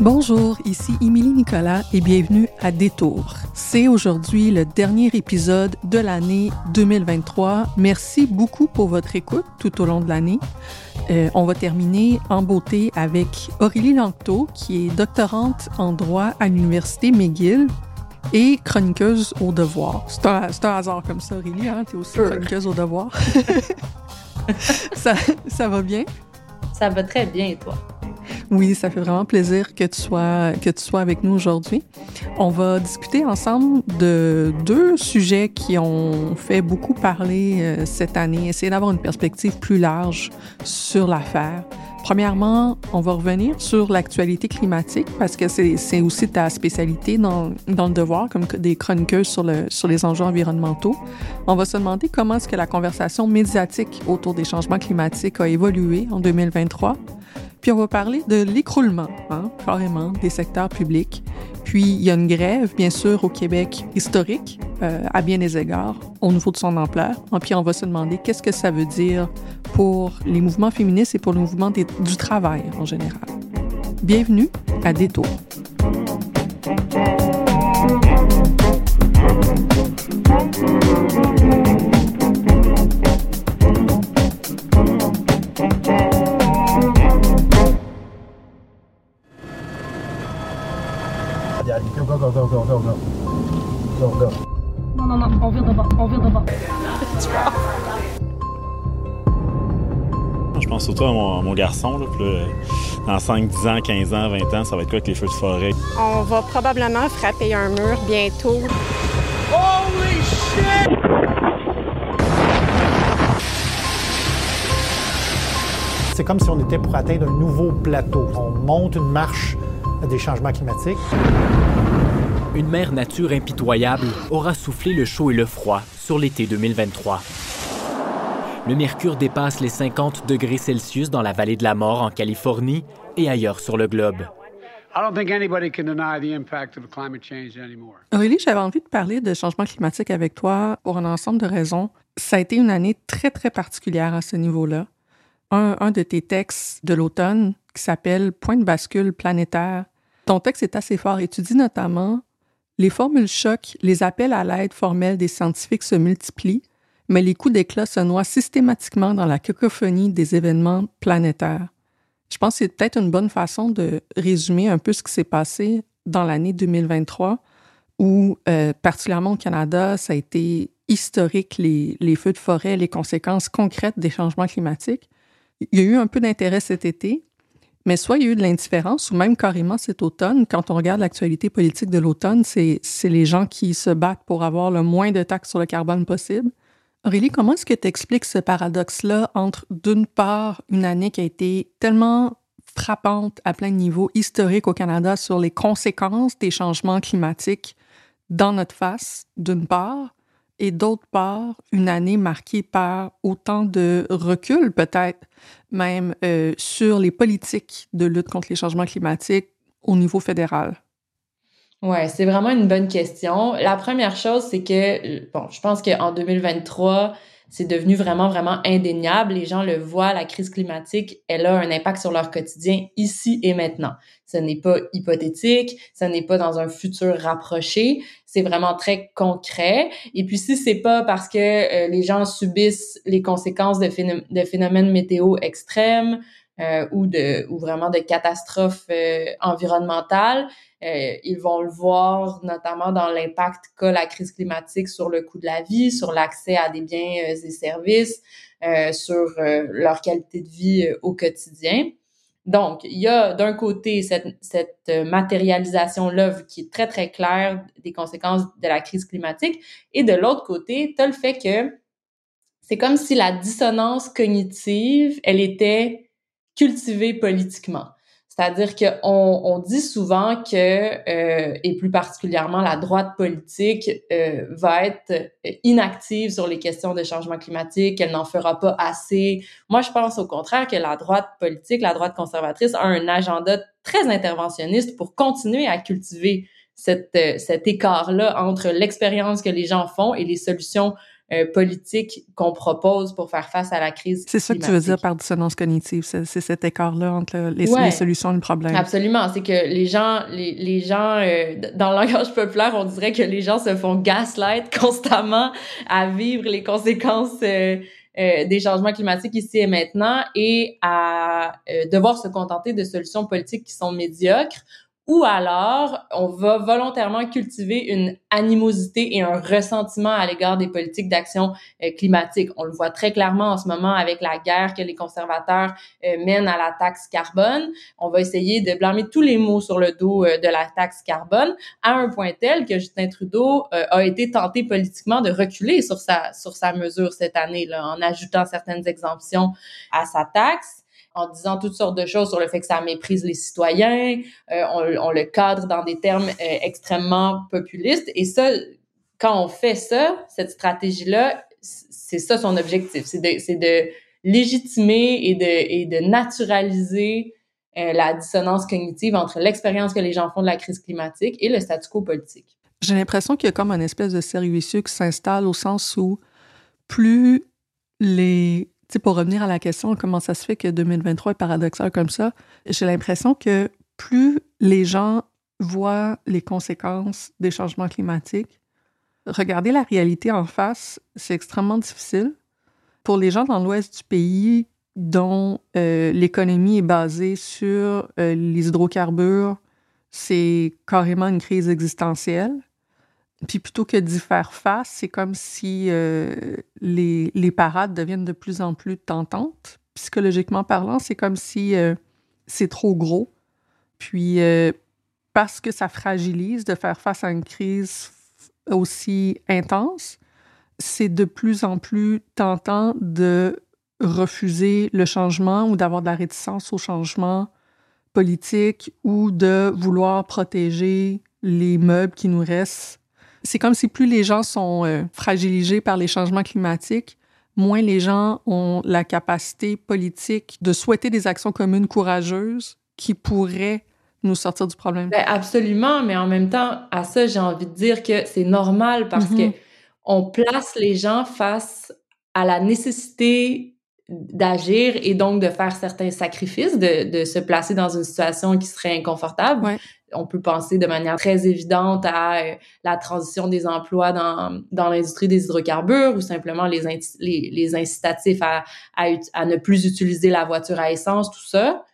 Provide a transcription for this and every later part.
Bonjour, ici Émilie Nicolas et bienvenue à Détour. C'est aujourd'hui le dernier épisode de l'année 2023. Merci beaucoup pour votre écoute tout au long de l'année. Euh, on va terminer en beauté avec Aurélie Langto, qui est doctorante en droit à l'Université McGill et chroniqueuse au devoir. C'est un, c'est un hasard comme ça, Aurélie, hein? T'es aussi chroniqueuse au devoir. ça, ça va bien? Ça va très bien, et toi? Oui, ça fait vraiment plaisir que tu sois, que tu sois avec nous aujourd'hui. On va discuter ensemble de deux sujets qui ont fait beaucoup parler euh, cette année, essayer d'avoir une perspective plus large sur l'affaire. Premièrement, on va revenir sur l'actualité climatique parce que c'est aussi ta spécialité dans, dans le devoir, comme des chroniqueuses sur, le, sur les enjeux environnementaux. On va se demander comment est-ce que la conversation médiatique autour des changements climatiques a évolué en 2023. Puis on va parler de l'écroulement, hein, carrément, des secteurs publics. Puis il y a une grève, bien sûr, au Québec historique, euh, à bien des égards, au niveau de son ampleur. Et puis on va se demander qu'est-ce que ça veut dire pour les mouvements féministes et pour le mouvement du travail en général. Bienvenue à Détour. Yeah, go, go, go, go, go, go, go. Go, go. Non, non, non, on vire de bas, on vire de bas. Je pense surtout à mon, à mon garçon. Là, puis là, dans 5, 10 ans, 15 ans, 20 ans, ça va être quoi avec les feux de forêt? On va probablement frapper un mur bientôt. C'est comme si on était pour atteindre un nouveau plateau. On monte une marche des changements climatiques. Une mère nature impitoyable aura soufflé le chaud et le froid sur l'été 2023. Le mercure dépasse les 50 degrés Celsius dans la vallée de la mort en Californie et ailleurs sur le globe. I don't think anybody can deny the impact of climate change anymore. Aurélie, j'avais envie de parler de changement climatique avec toi pour un ensemble de raisons. Ça a été une année très, très particulière à ce niveau-là. Un, un de tes textes de l'automne qui s'appelle Point de bascule planétaire. Ton texte est assez fort et notamment Les formules choc, les appels à l'aide formelle des scientifiques se multiplient, mais les coups d'éclat se noient systématiquement dans la cacophonie des événements planétaires. Je pense que c'est peut-être une bonne façon de résumer un peu ce qui s'est passé dans l'année 2023, où, euh, particulièrement au Canada, ça a été historique, les feux de forêt, les conséquences concrètes des changements climatiques. Il y a eu un peu d'intérêt cet été, mais soit il y a eu de l'indifférence, ou même carrément cet automne, quand on regarde l'actualité politique de l'automne, c'est les gens qui se battent pour avoir le moins de taxes sur le carbone possible. Aurélie, comment est-ce que tu expliques ce paradoxe-là entre, d'une part, une année qui a été tellement frappante à plein de niveaux historiques au Canada sur les conséquences des changements climatiques dans notre face, d'une part, et d'autre part, une année marquée par autant de recul, peut-être même euh, sur les politiques de lutte contre les changements climatiques au niveau fédéral? Ouais, c'est vraiment une bonne question. La première chose, c'est que, bon, je pense qu'en 2023, c'est devenu vraiment, vraiment indéniable. Les gens le voient, la crise climatique, elle a un impact sur leur quotidien ici et maintenant. Ce n'est pas hypothétique, ce n'est pas dans un futur rapproché, c'est vraiment très concret. Et puis si c'est pas parce que euh, les gens subissent les conséquences de, phénomènes météo extrêmes, euh, ou de ou vraiment de catastrophes euh, environnementales. Euh, ils vont le voir notamment dans l'impact qu'a la crise climatique sur le coût de la vie, sur l'accès à des biens et services, sur leur qualité de vie au quotidien. Donc, il y a d'un côté cette, cette matérialisation-là qui est très, très claire des conséquences de la crise climatique. Et de l'autre côté, tu as le fait que c'est comme si la dissonance cognitive, elle était cultiver politiquement. C'est-à-dire qu'on on dit souvent que, euh, et plus particulièrement la droite politique, euh, va être inactive sur les questions de changement climatique, qu'elle n'en fera pas assez. Moi, je pense au contraire que la droite politique, la droite conservatrice, a un agenda très interventionniste pour continuer à cultiver cette, euh, cet écart-là entre l'expérience que les gens font et les solutions euh, politique qu'on propose pour faire face à la crise C'est ça que tu veux dire par dissonance cognitive, c'est cet écart-là entre les, solutions et le problème. Absolument, c'est que les gens, les, les gens, euh, dans le langage populaire, on dirait que les gens se font gaslight constamment à vivre les conséquences euh, des changements climatiques ici et maintenant et à devoir se contenter de solutions politiques qui sont médiocres ou alors on va volontairement cultiver une animosité et un ressentiment à l'égard des politiques d'action euh, climatique. On le voit très clairement en ce moment avec la guerre que les conservateurs euh, mènent à la taxe carbone. On va essayer de blâmer tous les mots sur le dos euh, de la taxe carbone à un point tel que Justin Trudeau a été tenté politiquement de reculer sur sa sur sa mesure cette année là, en ajoutant certaines exemptions à sa taxe en disant toutes sortes de choses sur le fait que ça méprise les citoyens, euh, on, le cadre dans des termes euh, extrêmement populistes. Et ça, quand on fait ça, cette stratégie-là, c'est ça son objectif, c'est de, légitimer et de, naturaliser euh, la dissonance cognitive entre l'expérience que les gens font de la crise climatique et le statu quo politique. J'ai l'impression qu'il y a comme une espèce de servicieux qui s'installe au sens où plus les pour revenir à la question, comment ça se fait que 2023 est paradoxal comme ça, j'ai l'impression que plus les gens voient les conséquences des changements climatiques, regarder la réalité en face, c'est extrêmement difficile. Pour les gens dans l'ouest du pays dont euh, l'économie est basée sur euh, les hydrocarbures, c'est carrément une crise existentielle. Puis plutôt que d'y faire face, c'est comme si euh, les, les, parades deviennent de plus en plus tentantes. Psychologiquement parlant, c'est comme si euh, c'est trop gros. Puis euh, parce que ça fragilise de faire face à une crise aussi intense, c'est de plus en plus tentant de refuser le changement ou d'avoir de la réticence au changement politique ou de vouloir protéger les meubles qui nous restent c'est comme si plus les gens sont euh, fragilisés par les changements climatiques, moins les gens ont la capacité politique de souhaiter des actions communes courageuses qui pourraient nous sortir du problème. Ben absolument, mais en même temps, à ça, j'ai envie de dire que c'est normal parce que mm-hmm. on place les gens face à la nécessité d'agir et donc de faire certains sacrifices, de, de, se placer dans une situation qui serait inconfortable. Ouais on peut penser de manière très évidente à euh, la transition des emplois dans, dans l'industrie des hydrocarbures ou simplement les, les, les, incitatifs à, à, à, ne plus utiliser la voiture à essence, tout ça.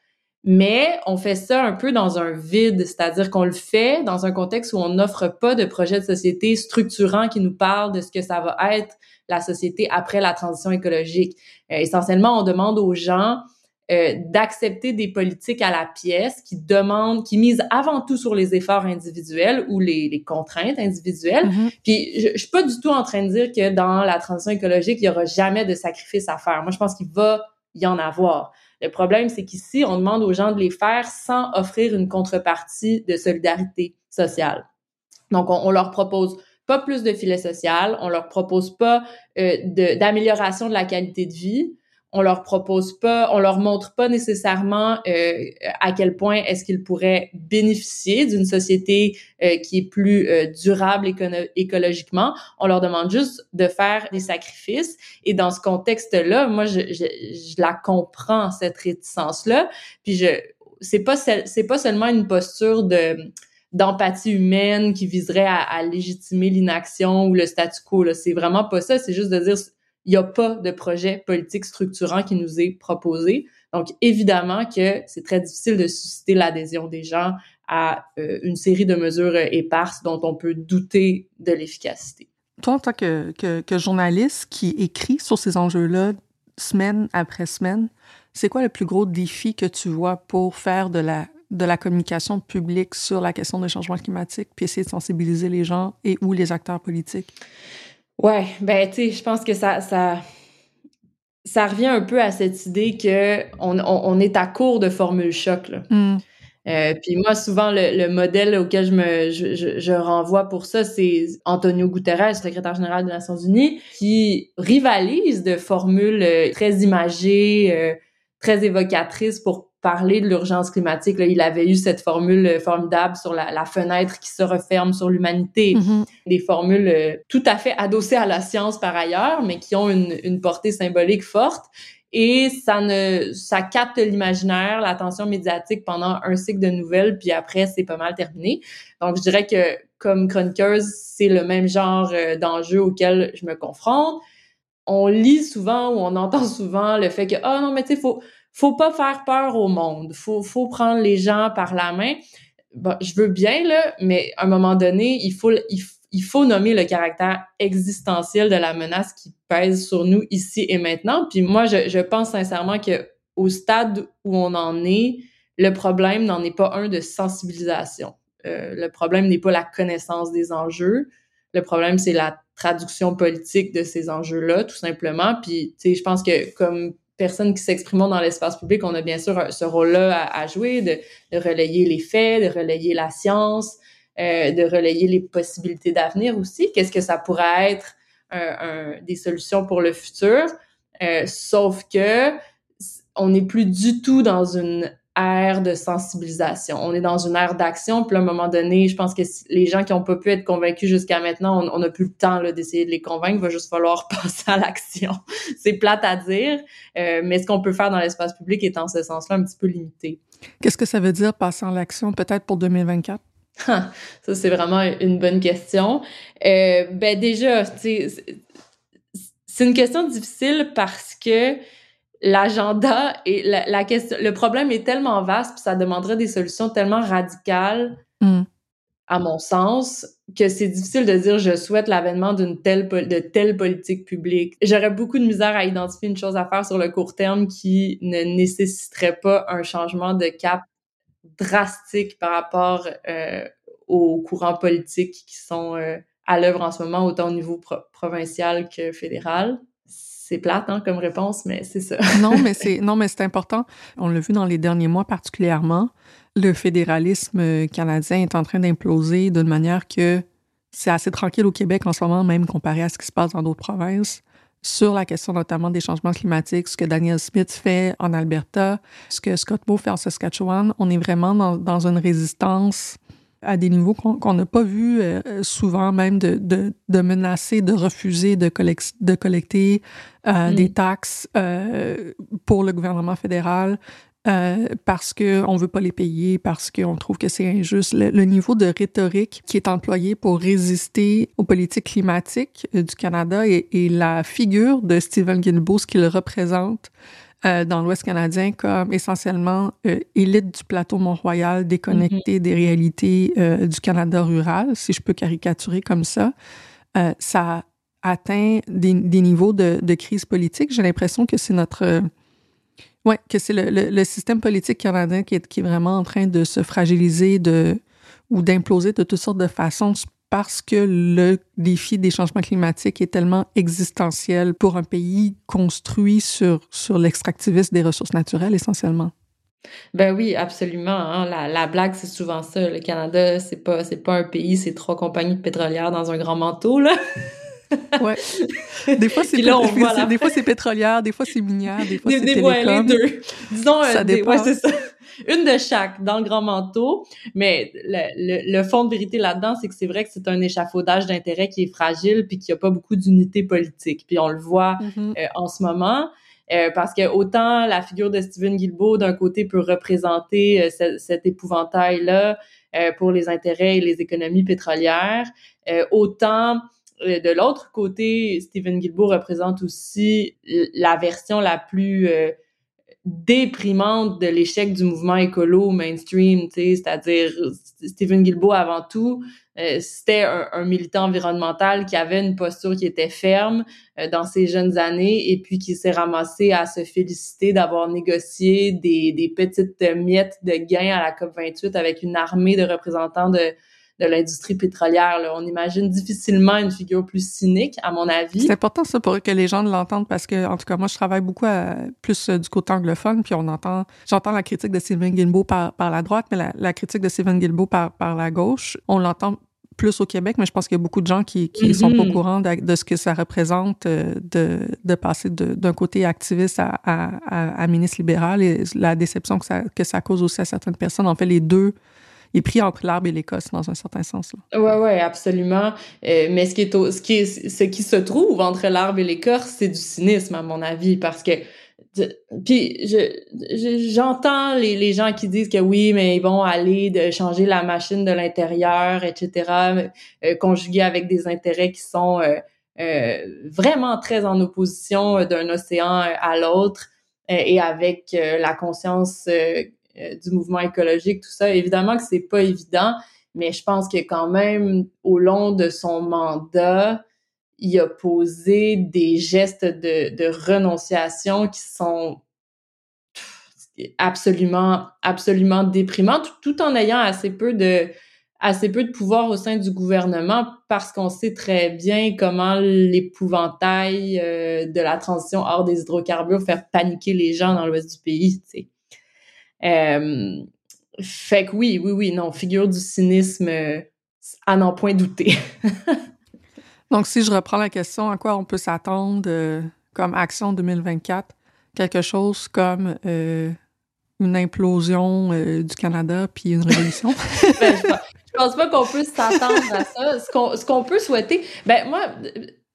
Mais on fait ça un peu dans un vide, c'est-à-dire qu'on le fait dans un contexte où on n'offre pas de projet de société structurant qui nous parle de ce que ça va être la société après la transition écologique. Euh, essentiellement, on demande aux gens euh, d'accepter des politiques à la pièce qui demandent, qui misent avant tout sur les efforts individuels ou les, les contraintes individuelles. Mm-hmm. Puis je, je suis pas du tout en train de dire que dans la transition écologique, il y aura jamais de sacrifice à faire. Moi, je pense qu'il va y en avoir. Le problème, c'est qu'ici, on demande aux gens de les faire sans offrir une contrepartie de solidarité sociale. Donc, on, on leur propose pas plus de filet social, on leur propose pas euh, d'amélioration de, la qualité de vie, on leur propose pas, on leur montre pas nécessairement euh, à quel point est-ce qu'ils pourraient bénéficier d'une société euh, qui est plus euh, durable écologiquement. On leur demande juste de faire des sacrifices. Et dans ce contexte-là, moi, je, je, je, la comprends cette réticence-là. Puis je, c'est pas c'est pas seulement une posture de d'empathie humaine qui viserait à, légitimer l'inaction ou le statu quo. C'est vraiment pas ça. C'est juste de dire il n'y a pas de projet politique structurant qui nous est proposé. Donc, évidemment que c'est très difficile de susciter l'adhésion des gens à euh, une série de mesures éparses dont on peut douter de l'efficacité. Toi, en tant que, que, journaliste qui écrit sur ces enjeux-là semaine après semaine, c'est quoi le plus gros défi que tu vois pour faire de la, de la communication publique sur la question du changement climatique, puis essayer de sensibiliser les gens et ou les acteurs politiques? Ouais, ben tu sais, je pense que ça, ça, ça revient un peu à cette idée que on, on, est à court de formules choc. Là. Mm. Euh, puis moi, souvent, le, le, modèle auquel je me je, je, renvoie pour ça, c'est Antonio Guterres, secrétaire général des Nations Unies, qui rivalise de formules euh, très imagées, euh, très évocatrices pour parler de l'urgence climatique. Là, il avait eu cette formule euh, formidable sur la, la fenêtre qui se referme sur l'humanité. Mm-hmm. Des formules euh, tout à fait adossées à la science par ailleurs, mais qui ont une, une portée symbolique forte. Et ça ne, ça capte l'imaginaire, l'attention médiatique pendant un cycle de nouvelles, puis après c'est pas mal terminé. Donc je dirais que comme chroniqueuse, c'est le même genre euh, d'enjeu auquel je me confronte. On lit souvent ou on entend souvent le fait que ah oh non mais tu sais faut faut pas faire peur au monde. Faut, faut prendre les gens par la main. Bon, je veux bien, là, mais à un moment donné, il faut, il, faut nommer le caractère existentiel de la menace qui pèse sur nous ici et maintenant. Puis moi, je, je pense sincèrement que au stade où on en est, le problème n'en est pas un de sensibilisation. Euh, le problème n'est pas la connaissance des enjeux. Le problème, c'est la traduction politique de ces enjeux-là, tout simplement. Puis, tu sais, je pense que comme personnes qui s'expriment dans l'espace public, on a bien sûr ce rôle-là à, jouer, de, de, relayer les faits, de relayer la science, euh, de relayer les possibilités d'avenir aussi. Qu'est-ce que ça pourrait être un, des solutions pour le futur? Euh, sauf que on n'est plus du tout dans une ère de sensibilisation. On est dans une ère d'action. Puis à un moment donné, je pense que les gens qui n'ont pas pu être convaincus jusqu'à maintenant, on n'a plus le temps d'essayer de les convaincre. Il va juste falloir passer à l'action. C'est plate à dire, euh, mais ce qu'on peut faire dans l'espace public est en ce sens-là un petit peu limité. Qu'est-ce que ça veut dire passer à l'action peut-être pour 2024? ça, c'est vraiment une bonne question. Euh, ben déjà, c'est une question difficile parce que l'agenda et la, question, le problème est tellement vaste, puis ça demanderait des solutions tellement radicales, mm. à mon sens, que c'est difficile de dire je souhaite l'avènement d'une telle de telle politique publique. J'aurais beaucoup de misère à identifier une chose à faire sur le court terme qui ne nécessiterait pas un changement de cap drastique par rapport euh, aux courants politiques qui sont euh, à l'œuvre en ce moment, autant au niveau provincial que fédéral c'est plate hein, comme réponse, mais c'est ça. non, mais c'est non, mais c'est important. On l'a vu dans les derniers mois particulièrement. Le fédéralisme canadien est en train d'imploser d'une manière que c'est assez tranquille au Québec en ce moment, même comparé à ce qui se passe dans d'autres provinces sur la question notamment des changements climatiques, ce que Daniel Smith fait en Alberta, ce que Scott Moe fait en Saskatchewan. On est vraiment dans, dans une résistance à des niveaux qu'on n'a pas vu euh, souvent, même de, de, de, menacer de refuser de, de collecter euh, mm. des taxes euh, pour le gouvernement fédéral parce qu'on ne veut pas les payer, parce qu'on trouve que c'est injuste. Le, niveau de rhétorique qui est employé pour résister aux politiques climatiques du Canada et, et la figure de Stephen Guilbeault, ce qu'il représente, euh, dans l'Ouest canadien comme essentiellement euh, élite du plateau Mont-Royal déconnectée mm-hmm. des réalités euh, du Canada rural, si je peux caricaturer comme ça. ça atteint des, des niveaux de, de, crise politique. J'ai l'impression que c'est notre... ouais, que c'est le, le, le, système politique canadien qui est, qui est vraiment en train de se fragiliser de, ou d'imploser de toutes sortes de façons parce que le défi des changements climatiques est tellement existentiel pour un pays construit sur, sur l'extractivisme des ressources naturelles essentiellement. Ben oui, absolument. Hein. La, la, blague, c'est souvent ça. Le Canada, c'est pas, pas un pays, c'est trois compagnies pétrolières dans un grand manteau, là. ouais. Des fois, c'est des fois, c'est pétrolière, des fois, c'est minière, des fois, c'est ouais, télécom. les deux. Disons, euh, Ça des- dépend. ouais, c'est ça. Une de chaque dans le grand manteau. Mais le, le, le fond de vérité là-dedans, c'est que c'est vrai que c'est un échafaudage d'intérêts qui est fragile puis qu'il n'y a pas beaucoup d'unité politique. Puis on le voit Mhm. euh, en ce moment. euh, parce que autant la figure de Stephen Guilbeault, d'un côté, peut représenter euh, ce- cet épouvantail-là euh, pour les intérêts et les économies pétrolières, autant de l'autre côté, Stephen Guilbeault représente aussi la version la plus euh, déprimante de l'échec du mouvement écolo mainstream, c'est-à-dire Stephen Guilbeault avant tout, euh, c'était un, militant environnemental qui avait une posture qui était ferme euh, dans ses jeunes années et puis qui s'est ramassé à se féliciter d'avoir négocié des, des petites miettes de gains à la COP28 avec une armée de représentants de, de l'industrie pétrolière. là. On imagine difficilement une figure plus cynique, à mon avis. C'est important ça pour que les gens l'entendent parce que en tout cas moi je travaille beaucoup à- plus euh, du côté anglophone puis on entend j'entends la critique de Stephen Guilbeault par, par la droite mais la, la critique de Stephen Guilbeault par, par la gauche on l'entend plus au Québec mais je pense qu'il y a beaucoup de gens qui qui sont pas au courant de, de ce que ça représente euh, de, de passer d'un côté activiste à, à, à, à ministre libéral et la déception que ça, que ça cause aussi à certaines personnes en fait les deux est pris entre l'arbre et l'écosse dans un certain sens là. Ouais, ouais, absolument. Euh, mais ce qui est au- ce qui est, ce qui se trouve entre l'arbre et l'écorce, c'est du cynisme à mon avis, parce que puis je je- j'entends les, gens qui disent que oui, mais ils vont aller de changer la machine de l'intérieur, etc., euh, conjugué avec des intérêts qui sont euh, euh, vraiment très en opposition euh, d'un océan euh, à l'autre et avec la conscience du mouvement écologique, tout ça. Évidemment que c'est pas évident, mais je pense que quand même, au long de son mandat, il a posé des gestes de, renonciation qui sont absolument, absolument déprimants, tout, en ayant assez peu de assez peu de pouvoir au sein du gouvernement parce qu'on sait très bien comment l'épouvantail euh, de la transition hors des hydrocarbures fait paniquer les gens dans l'ouest du pays. Euh, fait que oui, oui, oui, non, figure du cynisme euh, à n'en point douter. Donc, si je reprends la question, à quoi on peut s'attendre euh, comme action 2024? Quelque chose comme une implosion du Canada puis une révolution? Ben, je, pense, je pense pas qu'on peut s'attendre à ça. Ce qu'on, ce qu'on peut souhaiter, ben moi,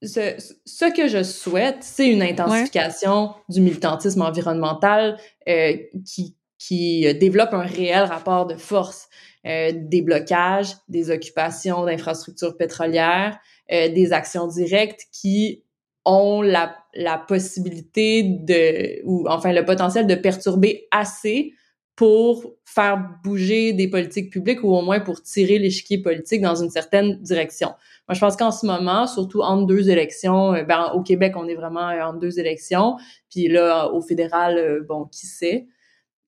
ce, ce que je souhaite, c'est une intensification du militantisme environnemental euh, qui, qui euh, développe un réel rapport de force. Euh, des blocages, des occupations d'infrastructures pétrolières, euh, des actions directes qui ont la, la possibilité de, ou enfin le potentiel de perturber assez pour faire bouger des politiques publiques ou au moins pour tirer l'échiquier politique dans une certaine direction. Moi, je pense qu'en ce moment, surtout entre deux élections, euh, ben, au Québec, on est vraiment euh, entre deux élections, puis là, au fédéral, bon, qui sait,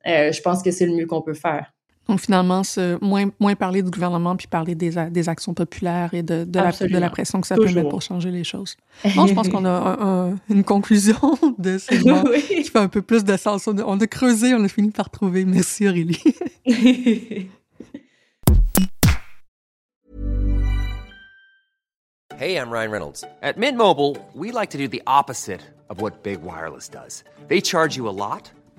euh, je pense que c'est le mieux qu'on peut faire. Donc, finalement, ce, moins, moins parler du gouvernement puis parler des, des actions populaires et de, de, la, de Absolument. la pression que ça peut mettre pour changer les choses. Bon, je pense qu'on a un- un- une conclusion de ce segment Oui. qui fait un peu plus de sens. On a, on a creusé, on a fini par trouver. Merci, Aurélie. Hey, I'm Ryan Reynolds. At Mint Mobile, we like to do the opposite of what Big Wireless does. They charge you a lot,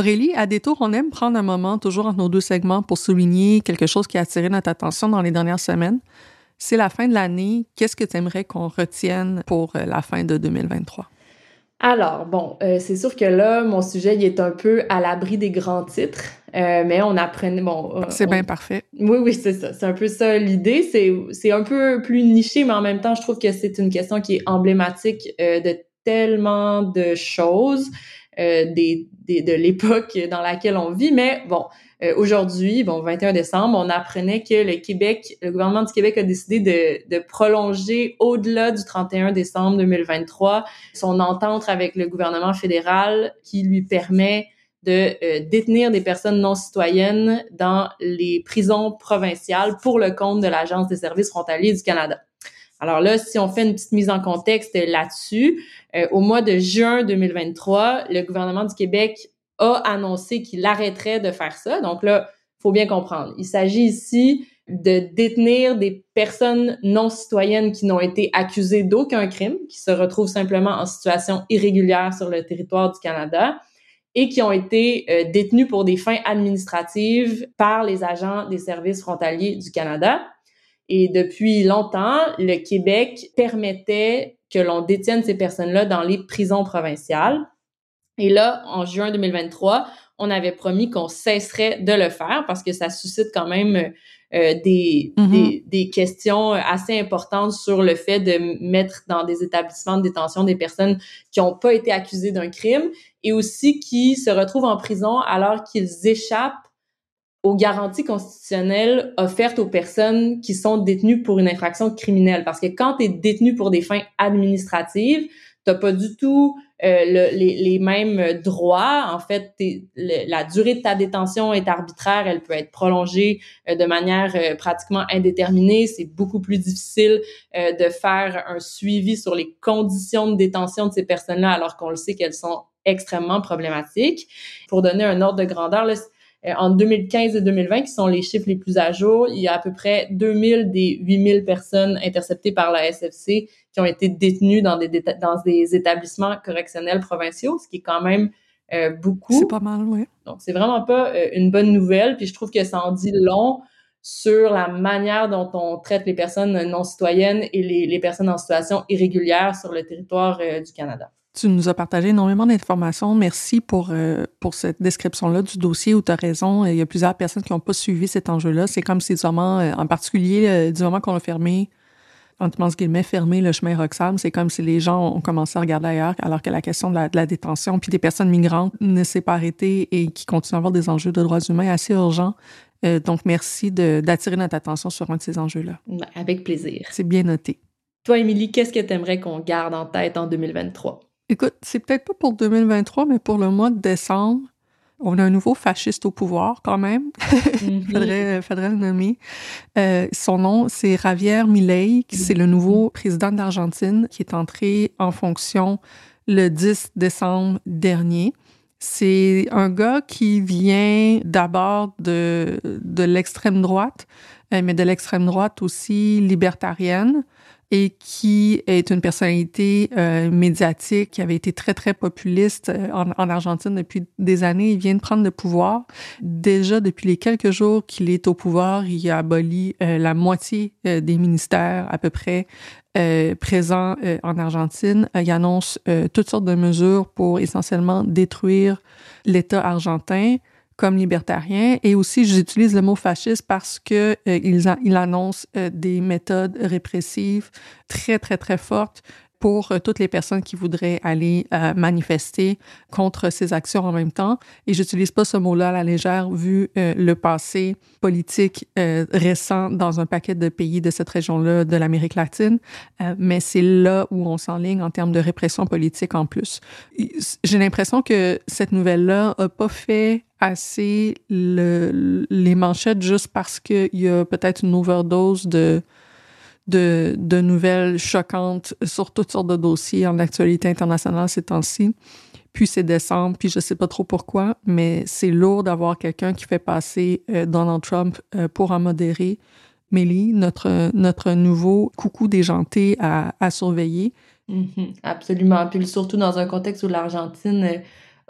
Aurélie, à détour, on aime prendre un moment, toujours entre nos deux segments, pour souligner quelque chose qui a attiré notre attention dans les dernières semaines. C'est la fin de l'année. Qu'est-ce que tu aimerais qu'on retienne pour euh, la fin de 2023? Alors, bon, euh, c'est sûr que là, mon sujet, il est un peu à l'abri des grands titres, euh, mais on apprenait, bon... C'est on- bien parfait. Oui, oui, c'est ça. C'est un peu ça l'idée. C'est, c'est un peu plus niché, mais en même temps, je trouve que c'est une question qui est emblématique euh, de tellement de choses euh, des, de l'époque dans laquelle on vit, mais bon, euh, aujourd'hui, bon, 21 décembre, on apprenait que le Québec, le gouvernement du Québec a décidé de, de prolonger au-delà du 31 décembre 2023 son entente avec le gouvernement fédéral qui lui permet de euh, détenir des personnes non citoyennes dans les prisons provinciales pour le compte de l'Agence des services frontaliers du Canada. Alors là, si on fait une petite mise en contexte là-dessus, euh, au mois de juin 2023, le gouvernement du Québec a annoncé qu'il arrêterait de faire ça. Donc là, faut bien comprendre. Il s'agit ici de détenir des personnes non citoyennes qui n'ont été accusées d'aucun crime, qui se retrouvent simplement en situation irrégulière sur le territoire du Canada et qui ont été euh, détenues pour des fins administratives par les agents des services frontaliers du Canada. Et depuis longtemps, le Québec permettait que l'on détienne ces personnes-là dans les prisons provinciales. Et là, en juin 2023, on avait promis qu'on cesserait de le faire parce que ça suscite quand même euh, des, Mhm. des, des questions assez importantes sur le fait de mettre dans des établissements de détention des personnes qui n'ont pas été accusées d'un crime et aussi qui se retrouvent en prison alors qu'ils échappent aux garanties constitutionnelles offertes aux personnes qui sont détenues pour une infraction criminelle. Parce que quand tu es détenu pour des fins administratives, t'as pas du tout euh, le- les, les mêmes droits. En fait, le- la durée de ta détention est arbitraire. Elle peut être prolongée euh, de manière euh, pratiquement indéterminée. C'est beaucoup plus difficile euh, de faire un suivi sur les conditions de détention de ces personnes-là, alors qu'on le sait qu'elles sont extrêmement problématiques. Pour donner un ordre de grandeur, là, en 2015 et 2020, qui sont les chiffres les plus à jour, il y a à peu près 2000 des 8000 personnes interceptées par la SFC qui ont été détenues dans des, déta- dans des établissements correctionnels provinciaux, ce qui est quand même euh, beaucoup. C'est pas mal, oui. Donc, c'est vraiment pas euh, une bonne nouvelle. Puis je trouve que ça en dit long sur la manière dont on traite les personnes non citoyennes et les, les personnes en situation irrégulière sur le territoire euh, du Canada. Tu nous as partagé énormément d'informations. Merci pour, euh, pour cette description-là du dossier où tu as raison. Il y a plusieurs personnes qui n'ont pas suivi cet enjeu-là. C'est comme si du moment, euh, en particulier euh, du moment qu'on a fermé, entre guillemets, fermé le chemin Roxham, c'est comme si les gens ont commencé à regarder ailleurs, alors que la question de la, de la détention puis des personnes migrantes ne s'est pas arrêtée et qui continuent à avoir des enjeux de droits humains assez urgents. Euh, donc, merci d'attirer notre attention sur un de ces enjeux-là. Ben, Avec plaisir. C'est bien noté. Toi, Émilie, qu'est-ce que tu aimerais qu'on garde en tête en 2023? Écoute, c'est peut-être pas pour 2023, mais pour le mois de décembre, on a un nouveau fasciste au pouvoir quand même. Mhm. faudrait, faudrait le nommer. Euh, son nom, c'est Javier Milei, qui c'est le nouveau président d'Argentine qui est entré en fonction le 10 décembre dernier. C'est un gars qui vient d'abord de, de l'extrême droite, euh, mais de l'extrême droite aussi libertarienne et qui est une personnalité euh, médiatique qui avait été très, très populiste euh, en, en Argentine depuis des années. Il vient de prendre le pouvoir. Déjà, depuis les quelques jours qu'il est au pouvoir, il a aboli euh, la moitié euh, des ministères à peu près euh, présents en Argentine. Il annonce toutes sortes de mesures pour essentiellement détruire l'État argentin comme libertarien. Et aussi, j'utilise le mot fasciste parce que euh, il, a- il annonce euh, des méthodes répressives très, très, très fortes pour euh, toutes les personnes qui voudraient aller euh, manifester contre ces actions en même temps. Et j'utilise pas ce mot-là à la légère vu euh, le passé politique récent dans un paquet de pays de cette région-là de l'Amérique latine, mais c'est là où on s'enligne en termes de répression politique en plus. J'ai l'impression que cette nouvelle-là a pas fait assez le, les manchettes juste parce qu'il y a peut-être une overdose de de, nouvelles choquantes sur toutes sortes de dossiers en actualité internationale ces temps-ci. Puis c'est décembre, puis je sais pas trop pourquoi, mais c'est lourd d'avoir quelqu'un qui fait passer euh, Donald Trump euh, pour en modérer. Mélie, notre, notre nouveau coucou déjanté à, surveiller. Mhm, absolument. Puis surtout dans un contexte où l'Argentine euh,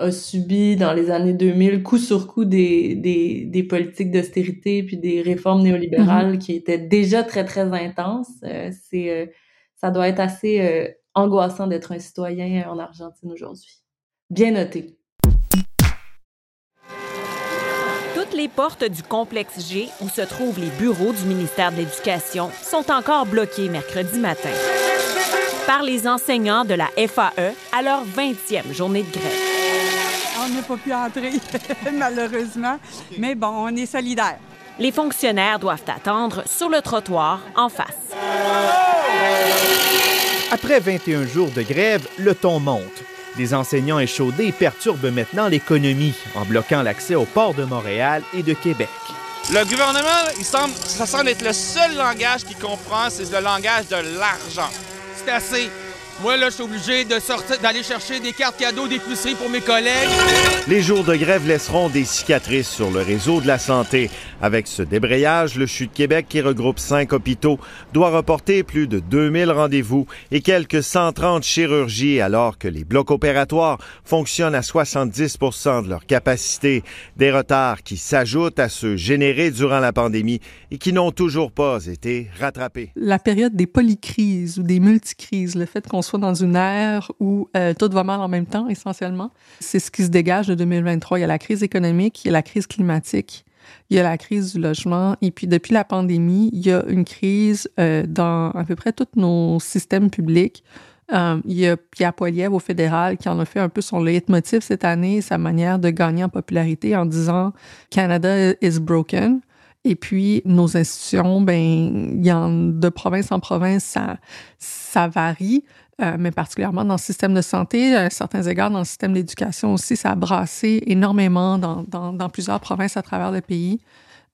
a subi dans les années 2000 coup sur coup des, des, des politiques d'austérité puis des réformes néolibérales qui étaient déjà très, très intenses. Euh, c'est, euh, ça doit être assez euh, angoissant d'être un citoyen en Argentine aujourd'hui. Bien noté. Toutes les portes du complexe G, où se trouvent les bureaux du ministère de l'Éducation, sont encore bloquées mercredi matin. par les enseignants de la FAE à leur 20e journée de grève. On n'a pas pu entrer, malheureusement, mais bon, on est solidaires. Les fonctionnaires doivent attendre sur le trottoir en face. Après 21 jours de grève, le ton monte. Les enseignants échaudés perturbent maintenant l'économie en bloquant l'accès aux ports de Montréal et de Québec. Le gouvernement, il semble, ça semble être le seul langage qu'il comprend, c'est le langage de l'argent. C'est assez. Moi, là, je suis obligé de sortir, d'aller chercher des cartes cadeaux d'épicerie pour mes collègues. Les jours de grève laisseront des cicatrices sur le réseau de la santé. Avec ce débrayage, le CHU de Québec, qui regroupe cinq hôpitaux, doit reporter plus de 2000 rendez-vous et quelques 130 chirurgies, alors que les blocs opératoires fonctionnent à 70 de leur capacité. Des retards qui s'ajoutent à ceux générés durant la pandémie et qui n'ont toujours pas été rattrapés. La période des polycrises ou des multicrises, le fait qu'on soit dans une ère où euh, tout va mal en même temps, essentiellement, c'est ce qui se dégage de 2023. Il y a la crise économique, il y a la crise climatique il y a la crise du logement. Et puis, depuis la pandémie, il y a une crise euh, dans à peu près tous nos systèmes publics. Euh, il y a Pierre Poilievre au fédéral qui en a fait un peu son leitmotiv cette année, sa manière de gagner en popularité en disant Canada is broken. Et puis, nos institutions, ben, de province en province, ça varie. Euh, mais particulièrement dans le système de santé, à certains égards dans le système d'éducation aussi, ça a brassé énormément dans, plusieurs provinces à travers le pays.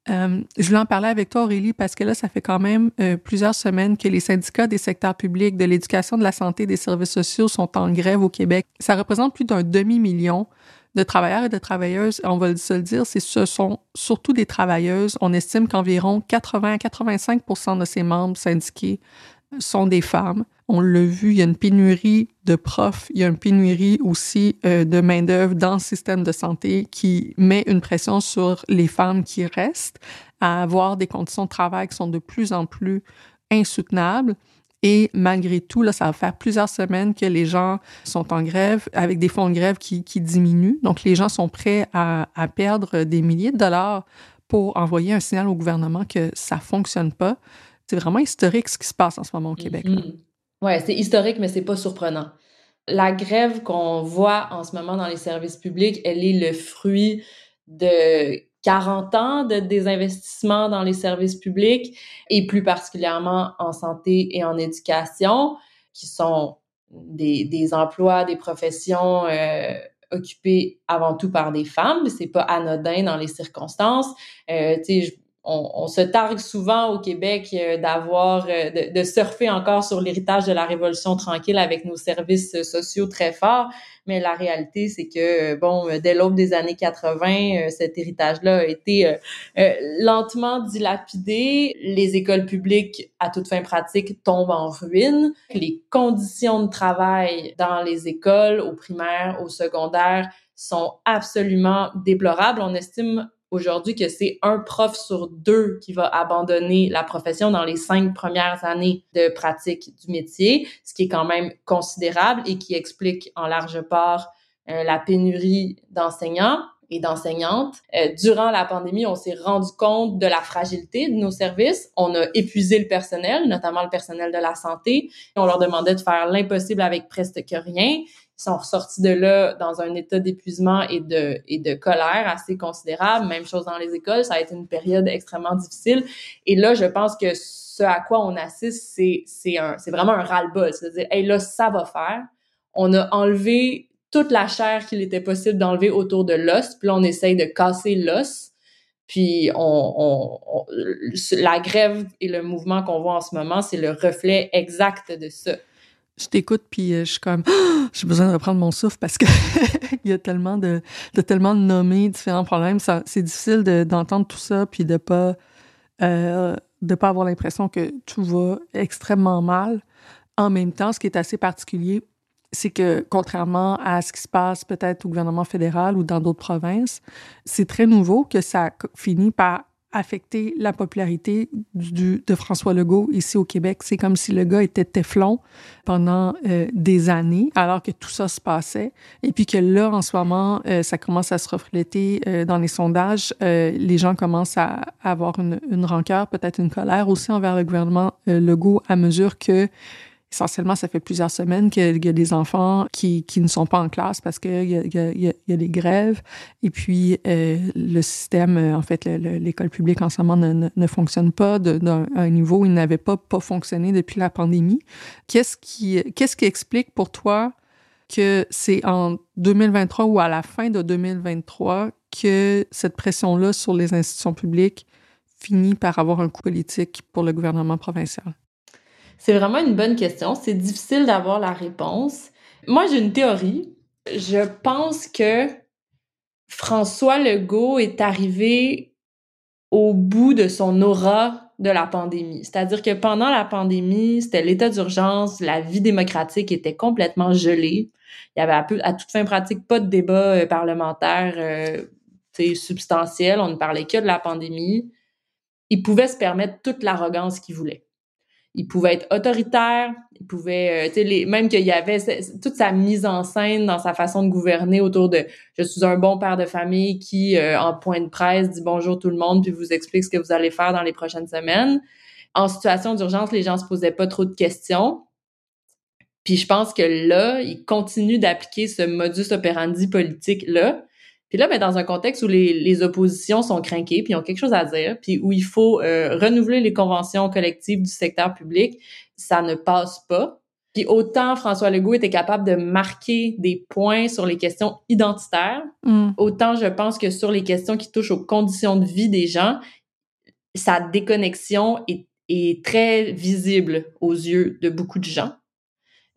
Euh, je voulais en parler avec toi, Aurélie, parce que là, ça fait quand même euh, plusieurs semaines que les syndicats des secteurs publics, de l'éducation, de la santé, des services sociaux sont en grève au Québec. Ça représente plus d'un demi-million de travailleurs et de travailleuses. On va se le dire, ce sont surtout des travailleuses. On estime qu'environ 80 à 85% de ces membres syndiqués sont des femmes. On l'a vu, il y a une pénurie de profs, il y a une pénurie aussi euh, de main-d'œuvre dans le système de santé qui met une pression sur les femmes qui restent à avoir des conditions de travail qui sont de plus en plus insoutenables. Et malgré tout, là, ça va faire plusieurs semaines que les gens sont en grève avec des fonds de grève qui, diminuent. Donc, les gens sont prêts à, perdre des milliers de dollars pour envoyer un signal au gouvernement que ça fonctionne pas. C'est vraiment historique ce qui se passe en ce moment au Québec. Oui, c'est historique, mais c'est pas surprenant. La grève qu'on voit en ce moment dans les services publics, elle est le fruit de 40 ans de désinvestissement dans les services publics et plus particulièrement en santé et en éducation, qui sont des, des emplois, des professions euh, occupées avant tout par des femmes. C'est pas anodin dans les circonstances. Euh, tu sais, on, se targue souvent au Québec euh, d'avoir, euh, de, surfer encore sur l'héritage de la Révolution tranquille avec nos services sociaux très forts. Mais la réalité, c'est que, euh, bon, dès l'aube des années 80, cet héritage-là a été lentement dilapidé. Les écoles publiques, à toute fin pratique, tombent en ruine. Les conditions de travail dans les écoles, au primaire, au secondaire, sont absolument déplorables. On estime aujourd'hui que c'est un prof sur deux qui va abandonner la profession dans les cinq premières années de pratique du métier, ce qui est quand même considérable et qui explique en large part euh, la pénurie d'enseignants et d'enseignantes. Euh, durant la pandémie, on s'est rendu compte de la fragilité de nos services. On a épuisé le personnel, notamment le personnel de la santé. On leur demandait de faire l'impossible avec presque rien sont ressortis de là dans un état d'épuisement et de, et de colère assez considérable. Même chose dans les écoles, ça a été une période extrêmement difficile. Et là, je pense que ce à quoi on assiste, c'est, c'est, un, c'est vraiment un ras-le-bol. C'est-à-dire, hey, là, ça va faire. On a enlevé toute la chair qu'il était possible d'enlever autour de l'os, puis là, on essaye de casser l'os. Puis on, on, la grève et le mouvement qu'on voit en ce moment, c'est le reflet exact de ça je t'écoute puis euh, je suis comme j'ai besoin de reprendre mon souffle parce que il y a tellement de, de tellement de nommer différents problèmes. C'est difficile d'entendre tout ça puis de pas euh, de pas avoir l'impression que tout va extrêmement mal. En même temps ce qui est assez particulier c'est que contrairement à ce qui se passe peut-être au gouvernement fédéral ou dans d'autres provinces c'est très nouveau que ça finit par affecter la popularité de François Legault ici au Québec. C'est comme si le gars était téflon pendant euh, des années, alors que tout ça se passait. Et puis que là, en ce moment, euh, ça commence à se refléter euh, dans les sondages. les gens commencent à, avoir une, une rancœur, peut-être une colère aussi envers le gouvernement Legault à mesure que essentiellement, ça fait plusieurs semaines qu'il y a des enfants qui, ne sont pas en classe parce qu'il y, a, des grèves. Et puis, euh, le système, en fait, l'école publique en ce moment ne, ne, fonctionne pas d'un un niveau où il n'avait pas, pas fonctionné depuis la pandémie. Qu'est-ce qui, qu'est-ce qui explique pour toi que c'est en 2023 ou à la fin de 2023 que cette pression-là sur les institutions publiques finit par avoir un coût politique pour le gouvernement provincial? C'est vraiment une bonne question. C'est difficile d'avoir la réponse. Moi, j'ai une théorie. Je pense que François Legault est arrivé au bout de son aura de la pandémie. C'est-à-dire que pendant la pandémie, c'était l'état d'urgence, la vie démocratique était complètement gelée. Il y avait à, à toute fin pratique pas de débat euh, parlementaire euh, substantiel. On ne parlait que de la pandémie. Il pouvait se permettre toute l'arrogance qu'il voulait il pouvait être autoritaire, il pouvait, euh, sais, même qu'il y avait toute sa mise en scène dans sa façon de gouverner autour de je suis un bon père de famille qui, euh, en point de presse, dit bonjour tout le monde puis vous explique ce que vous allez faire dans les prochaines semaines. En situation d'urgence, les gens se posaient pas trop de questions. Puis je pense que là, il continue d'appliquer ce modus operandi politique-là. Puis là, ben, dans un contexte où les, les oppositions sont craquées, puis ont quelque chose à dire, puis où il faut euh, renouveler les conventions collectives du secteur public, ça ne passe pas. Puis autant François Legault était capable de marquer des points sur les questions identitaires, mm. autant je pense que sur les questions qui touchent aux conditions de vie des gens, sa déconnexion est, est très visible aux yeux de beaucoup de gens.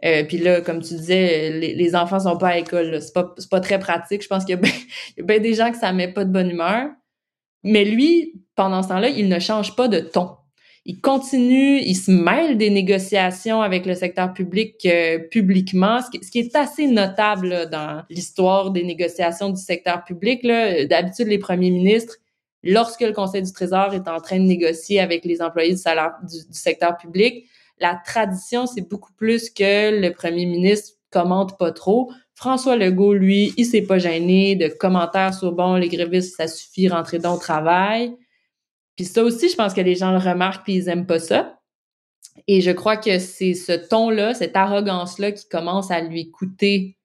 Euh, puis là, comme tu disais, les, les enfants sont pas à l'école. C'est pas, pas très pratique. Je pense qu'il y a bien des gens que ça met pas de bonne humeur. Mais lui, pendant ce temps-là, il ne change pas de ton. Il continue, il se mêle des négociations avec le secteur public euh, publiquement, ce qui, ce qui, est assez notable dans l'histoire des négociations du secteur public. D'habitude, les premiers ministres, lorsque le Conseil du Trésor est en train de négocier avec les employés du, du secteur public, la tradition, c'est beaucoup plus que le premier ministre commente pas trop. François Legault, lui, il s'est pas gêné de commentaires sur bon, les grévistes, ça suffit, rentrer dans le travail. Puis ça aussi, je pense que les gens le remarquent puis ils aiment pas ça. Et je crois que c'est ce ton-là, cette arrogance-là qui commence à lui coûter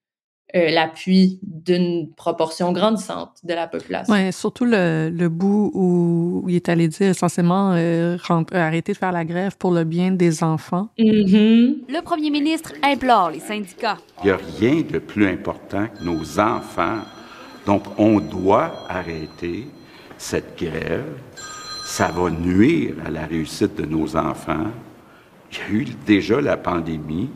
euh, l'appui d'une proportion grandissante de la population. Oui, surtout le, le bout où, il est allé dire essentiellement euh, arrêter de faire la grève pour le bien des enfants. Mm-hmm. Le premier ministre implore les syndicats. Il n'y a rien de plus important que nos enfants. Donc, on doit arrêter cette grève. Ça va nuire à la réussite de nos enfants. Il y a eu déjà la pandémie.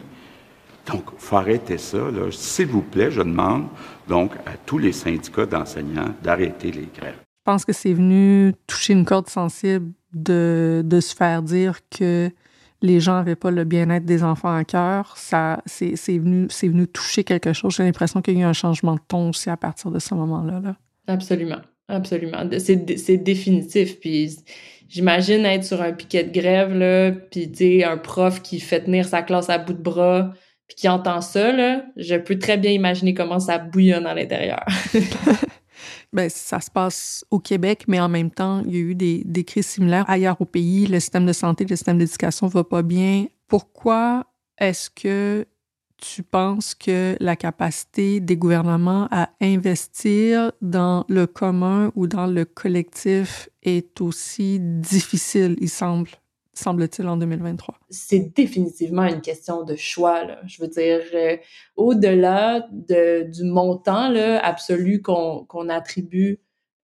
Donc, il faut arrêter ça. S'il vous plaît, je demande donc à tous les syndicats d'enseignants d'arrêter les grèves. Je pense que c'est venu toucher une corde sensible de, de se faire dire que les gens n'avaient pas le bien-être des enfants à cœur. Ça, c'est, venu, c'est venu toucher quelque chose. J'ai l'impression qu'il y a eu un changement de ton aussi à partir de ce moment-là. Là. Absolument. Absolument. C'est, c'est définitif. Puis j'imagine être sur un piquet de grève, là, puis un prof qui fait tenir sa classe à bout de bras, puis qui entend ça, là, je peux très bien imaginer comment ça bouillonne à l'intérieur. ben, ça se passe au Québec, mais en même temps, il y a eu des, des crises similaires ailleurs au pays. Le système de santé, le système d'éducation va pas bien. Pourquoi est-ce que tu penses que la capacité des gouvernements à investir dans le commun ou dans le collectif est aussi difficile, il semble, semble-t-il, en 2023? C'est définitivement une question de choix. Je veux dire, euh, au-delà de, du montant là, absolu qu'on attribue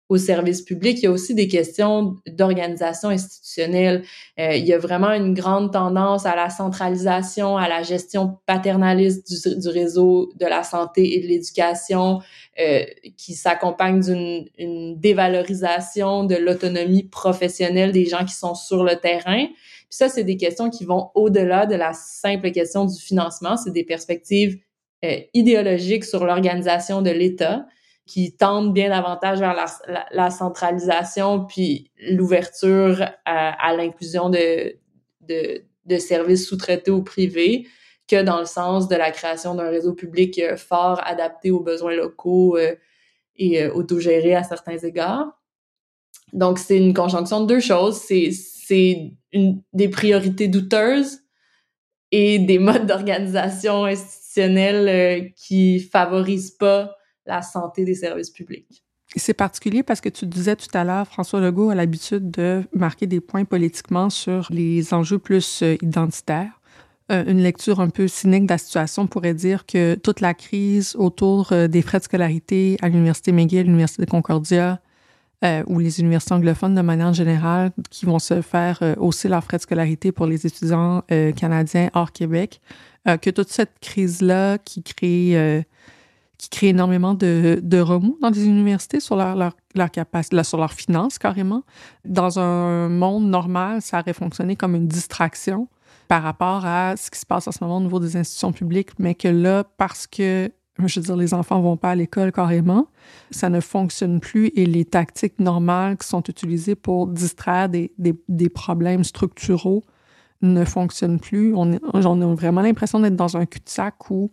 au service public, il y a aussi des questions d'organisation institutionnelle. Euh, il y a vraiment une grande tendance à la centralisation, à la gestion paternaliste du, réseau de la santé et de l'éducation, euh, qui s'accompagne d'une dévalorisation de l'autonomie professionnelle des gens qui sont sur le terrain. Puis ça, c'est des questions qui vont au-delà de la simple question du financement. C'est des perspectives euh, idéologiques sur l'organisation de l'État qui tendent bien davantage vers la, centralisation puis l'ouverture à, à l'inclusion de, de, services sous-traités au privé que dans le sens de la création d'un réseau public euh, fort adapté aux besoins locaux euh, et euh, autogéré à certains égards. Donc, c'est une conjonction de deux choses. C'est, des priorités douteuses et des modes d'organisation institutionnelle euh, qui favorisent pas la santé des services publics. C'est particulier parce que tu disais tout à l'heure, François Legault a l'habitude de marquer des points politiquement sur les enjeux plus euh, identitaires. Euh, une lecture un peu cynique de la situation pourrait dire que toute la crise autour euh, des frais de scolarité à l'Université McGill, l'Université de Concordia, ou les universités anglophones de manière générale, qui vont se faire hausser leurs frais de scolarité pour les étudiants canadiens hors Québec, que toute cette crise-là qui crée qui crée énormément de, de remous dans les universités sur leur, leur, sur leurs finances carrément. Dans un monde normal, ça aurait fonctionné comme une distraction par rapport à ce qui se passe en ce moment au niveau des institutions publiques, mais que là, parce que, je veux dire, les enfants vont pas à l'école carrément, ça ne fonctionne plus et les tactiques normales qui sont utilisées pour distraire des, des, des problèmes structuraux ne fonctionnent plus. On, on a vraiment l'impression d'être dans un cul-de-sac où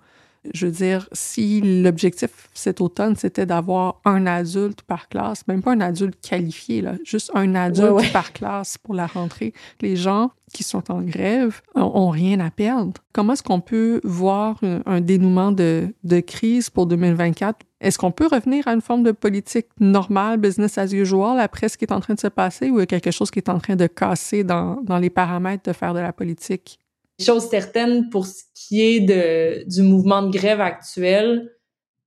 je veux dire, si l'objectif cet automne, c'était d'avoir un adulte par classe, même pas un adulte qualifié, là, juste un adulte par classe pour la rentrée, les gens qui sont en grève ont, rien à perdre. Comment est-ce qu'on peut voir un, dénouement de, de crise pour 2024? Est-ce qu'on peut revenir à une forme de politique normale, business as usual, après ce qui est en train de se passer, ou il y a quelque chose qui est en train de casser dans, dans les paramètres de faire de la politique? Chose certaine pour ce qui est de, du mouvement de grève actuel,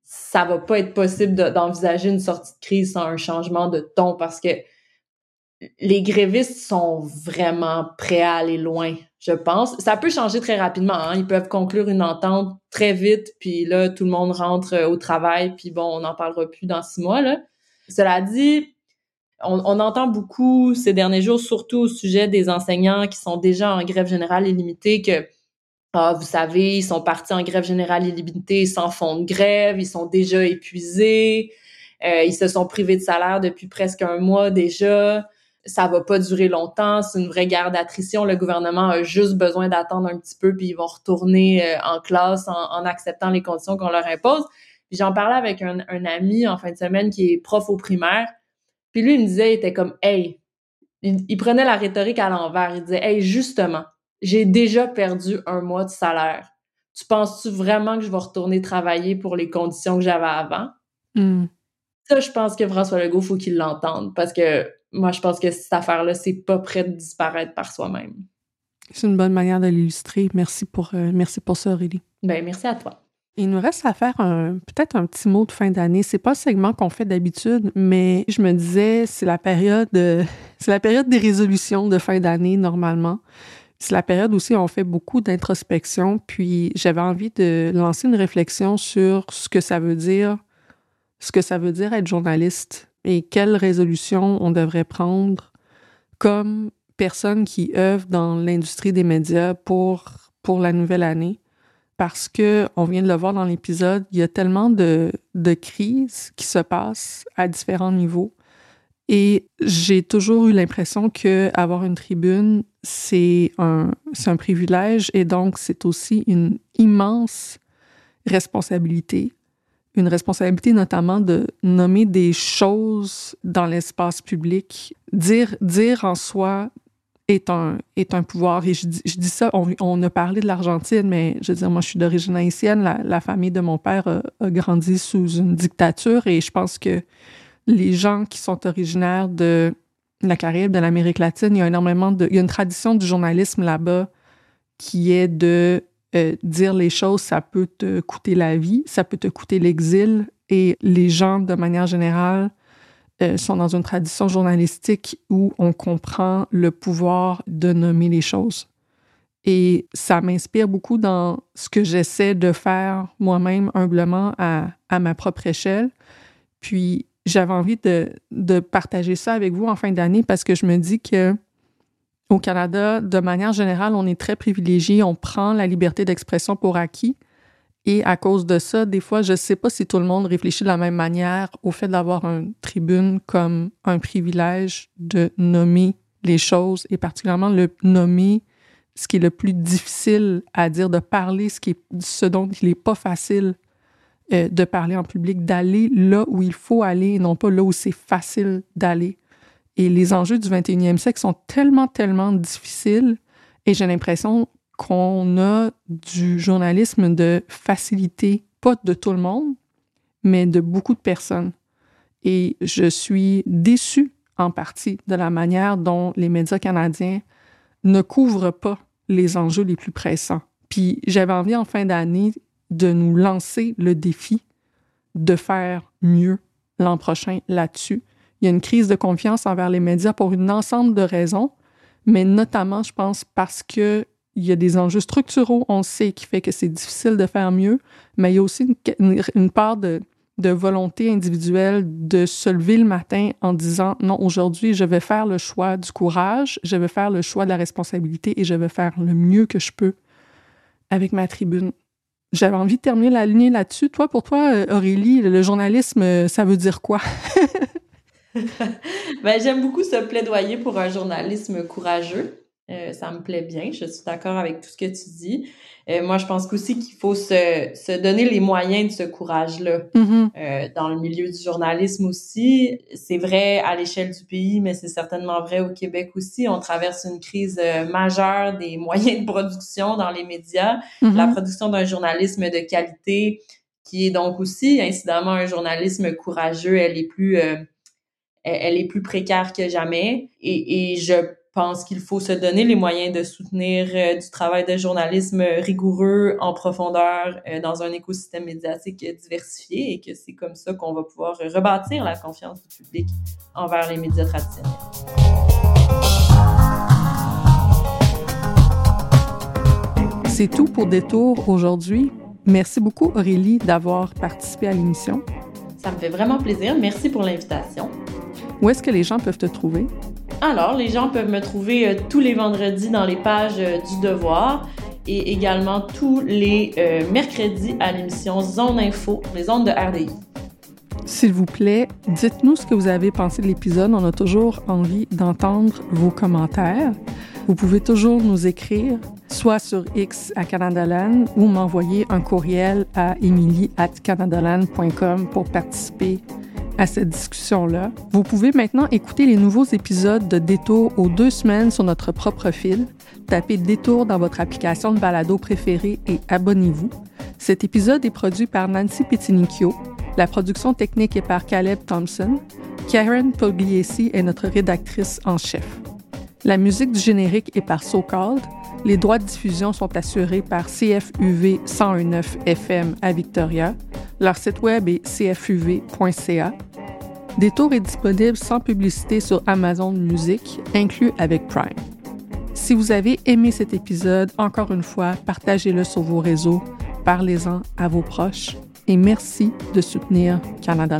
ça va pas être possible d'envisager une sortie de crise sans un changement de ton parce que les grévistes sont vraiment prêts à aller loin, je pense. Ça peut changer très rapidement. Hein. Ils peuvent conclure une entente très vite, puis là, tout le monde rentre au travail, puis bon, on n'en parlera plus dans six mois. Cela dit, on, entend beaucoup ces derniers jours, surtout au sujet des enseignants qui sont déjà en grève générale illimitée, que ah, vous savez, ils sont partis en grève générale illimitée sans fond de grève, ils sont déjà épuisés, euh, ils se sont privés de salaire depuis presque un mois déjà. Ça va pas durer longtemps, c'est une vraie guerre d'attrition. Le gouvernement a juste besoin d'attendre un petit peu, puis ils vont retourner euh, en classe en, acceptant les conditions qu'on leur impose. J'en parlais avec un, un ami en fin de semaine qui est prof au primaire puis lui, il me disait, il était comme, hey, il, prenait la rhétorique à l'envers. Il disait, hey, justement, j'ai déjà perdu un mois de salaire. Tu penses-tu vraiment que je vais retourner travailler pour les conditions que j'avais avant? Hmm. Ça, je pense que François Legault, faut qu'il l'entende parce que moi, je pense que cette affaire-là, c'est pas prêt de disparaître par soi-même. C'est une bonne manière de l'illustrer. Merci pour, euh, merci pour ça, Aurélie. Ben, merci à toi. Il nous reste à faire peut-être un petit mot de fin d'année. C'est pas le segment qu'on fait d'habitude, mais je me disais, c'est la période, c'est la période des résolutions de fin d'année normalement. C'est la période aussi où on fait beaucoup d'introspection. Puis j'avais envie de lancer une réflexion sur ce que ça veut dire, ce que ça veut dire être journaliste et quelles résolutions on devrait prendre comme personne qui œuvre dans l'industrie des médias pour la nouvelle année parce que, on vient de le voir dans l'épisode, il y a tellement de, crises qui se passent à différents niveaux. Et j'ai toujours eu l'impression que avoir une tribune, c'est un, un privilège et donc c'est aussi une immense responsabilité. Une responsabilité notamment de nommer des choses dans l'espace public, dire, dire en soi est un, est un pouvoir. Et je dis, je dis ça, on, on, a parlé de l'Argentine, mais je veux dire, moi, je suis d'origine haïtienne. La, la, famille de mon père a, grandi sous une dictature et je pense que les gens qui sont originaires de la Caraïbe, de l'Amérique latine, il y a énormément de... Il y a une tradition du journalisme là-bas qui est de euh, dire les choses, ça peut te coûter la vie, ça peut te coûter l'exil. Et les gens, de manière générale, euh, sont dans une tradition journalistique où on comprend le pouvoir de nommer les choses. Et ça m'inspire beaucoup dans ce que j'essaie de faire moi-même humblement à, ma propre échelle. Puis j'avais envie de, de, partager ça avec vous en fin d'année parce que je me dis que au Canada, de manière générale, on est très privilégié, on prend la liberté d'expression pour acquis. Et à cause de ça, des fois, je ne sais pas si tout le monde réfléchit de la même manière au fait d'avoir une tribune comme un privilège de nommer les choses et particulièrement le nommer ce qui est le plus difficile à dire, de parler ce, dont il n'est pas facile euh, de parler en public, d'aller là où il faut aller et non pas là où c'est facile d'aller. Et les enjeux du 21e siècle sont tellement, tellement difficiles et j'ai l'impression qu'on a du journalisme de facilité, pas de tout le monde, mais de beaucoup de personnes. Et je suis déçue en partie de la manière dont les médias canadiens ne couvrent pas les enjeux les plus pressants. Puis j'avais envie en fin d'année de nous lancer le défi de faire mieux l'an prochain là-dessus. Il y a une crise de confiance envers les médias pour une ensemble de raisons, mais notamment, je pense, parce que il y a des enjeux structuraux, on sait, qui fait que c'est difficile de faire mieux, mais il y a aussi une, part de, volonté individuelle de se lever le matin en disant non, aujourd'hui, je vais faire le choix du courage, je vais faire le choix de la responsabilité et je vais faire le mieux que je peux avec ma tribune. J'avais envie de terminer la ligne là-dessus. Toi, pour toi, euh, Aurélie, le journalisme, euh, ça veut dire quoi? ben, j'aime beaucoup ce plaidoyer pour un journalisme courageux. Euh, ça me plaît bien. Je suis d'accord avec tout ce que tu dis. Euh, moi, je pense aussi qu'il faut se, se, donner les moyens de ce courage-là. Mm-hmm. euh, dans le milieu du journalisme aussi, c'est vrai à l'échelle du pays, mais c'est certainement vrai au Québec aussi. On traverse une crise euh, majeure des moyens de production dans les médias. Mm-hmm. La production d'un journalisme de qualité, qui est donc aussi, incidemment, un journalisme courageux, elle est plus... Euh, elle est plus précaire que jamais. Et, et je pense qu'il faut se donner les moyens de soutenir euh, du travail de journalisme rigoureux, en profondeur, euh, dans un écosystème médiatique diversifié et que c'est comme ça qu'on va pouvoir rebâtir la confiance du public envers les médias traditionnels. C'est tout pour Détour aujourd'hui. Merci beaucoup Aurélie d'avoir participé à l'émission. Ça me fait vraiment plaisir. Merci pour l'invitation. Où est-ce que les gens peuvent te trouver? Alors, les gens peuvent me trouver euh, tous les vendredis dans les pages euh, du Devoir et également tous les euh, mercredis à l'émission Zone Info, les ondes de RDI. S'il vous plaît, dites-nous ce que vous avez pensé de l'épisode. On a toujours envie d'entendre vos commentaires. Vous pouvez toujours nous écrire, soit sur X à Canadaland ou m'envoyer un courriel à emily pour participer à cette discussion-là. Vous pouvez maintenant écouter les nouveaux épisodes de Détour aux deux semaines sur notre propre fil. Tapez Détour dans votre application de balado préférée et abonnez-vous. Cet épisode est produit par Nancy Petinicchio. La production technique est par Caleb Thompson. Karen Pugliesi est notre rédactrice en chef. La musique du générique est par So Called. Les droits de diffusion sont assurés par CFUV 1019 FM à Victoria. Leur site web est cfuv.ca. Détour est disponible sans publicité sur Amazon Music, inclus avec Prime. Si vous avez aimé cet épisode, encore une fois, partagez-le sur vos réseaux, parlez-en à vos proches et merci de soutenir Canada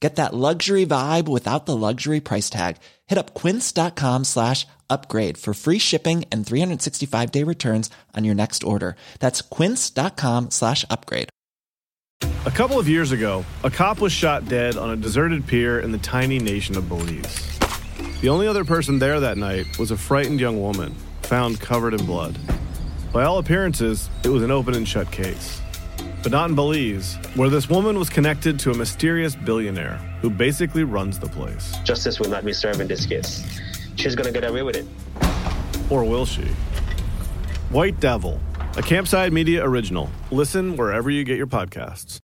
Get that luxury vibe without the luxury price tag. Hit up quince.com slash upgrade for free shipping and 365 day returns on your next order. That's quince.com slash upgrade. A couple of years ago, a cop was shot dead on a deserted pier in the tiny nation of Belize. The only other person there that night was a frightened young woman, found covered in blood. By all appearances, it was an open and shut case. But not in Belize, where this woman was connected to a mysterious billionaire who basically runs the place. Justice will not be served in this case. She's gonna get away with it. Or will she? White Devil, a Campside Media original. Listen wherever you get your podcasts.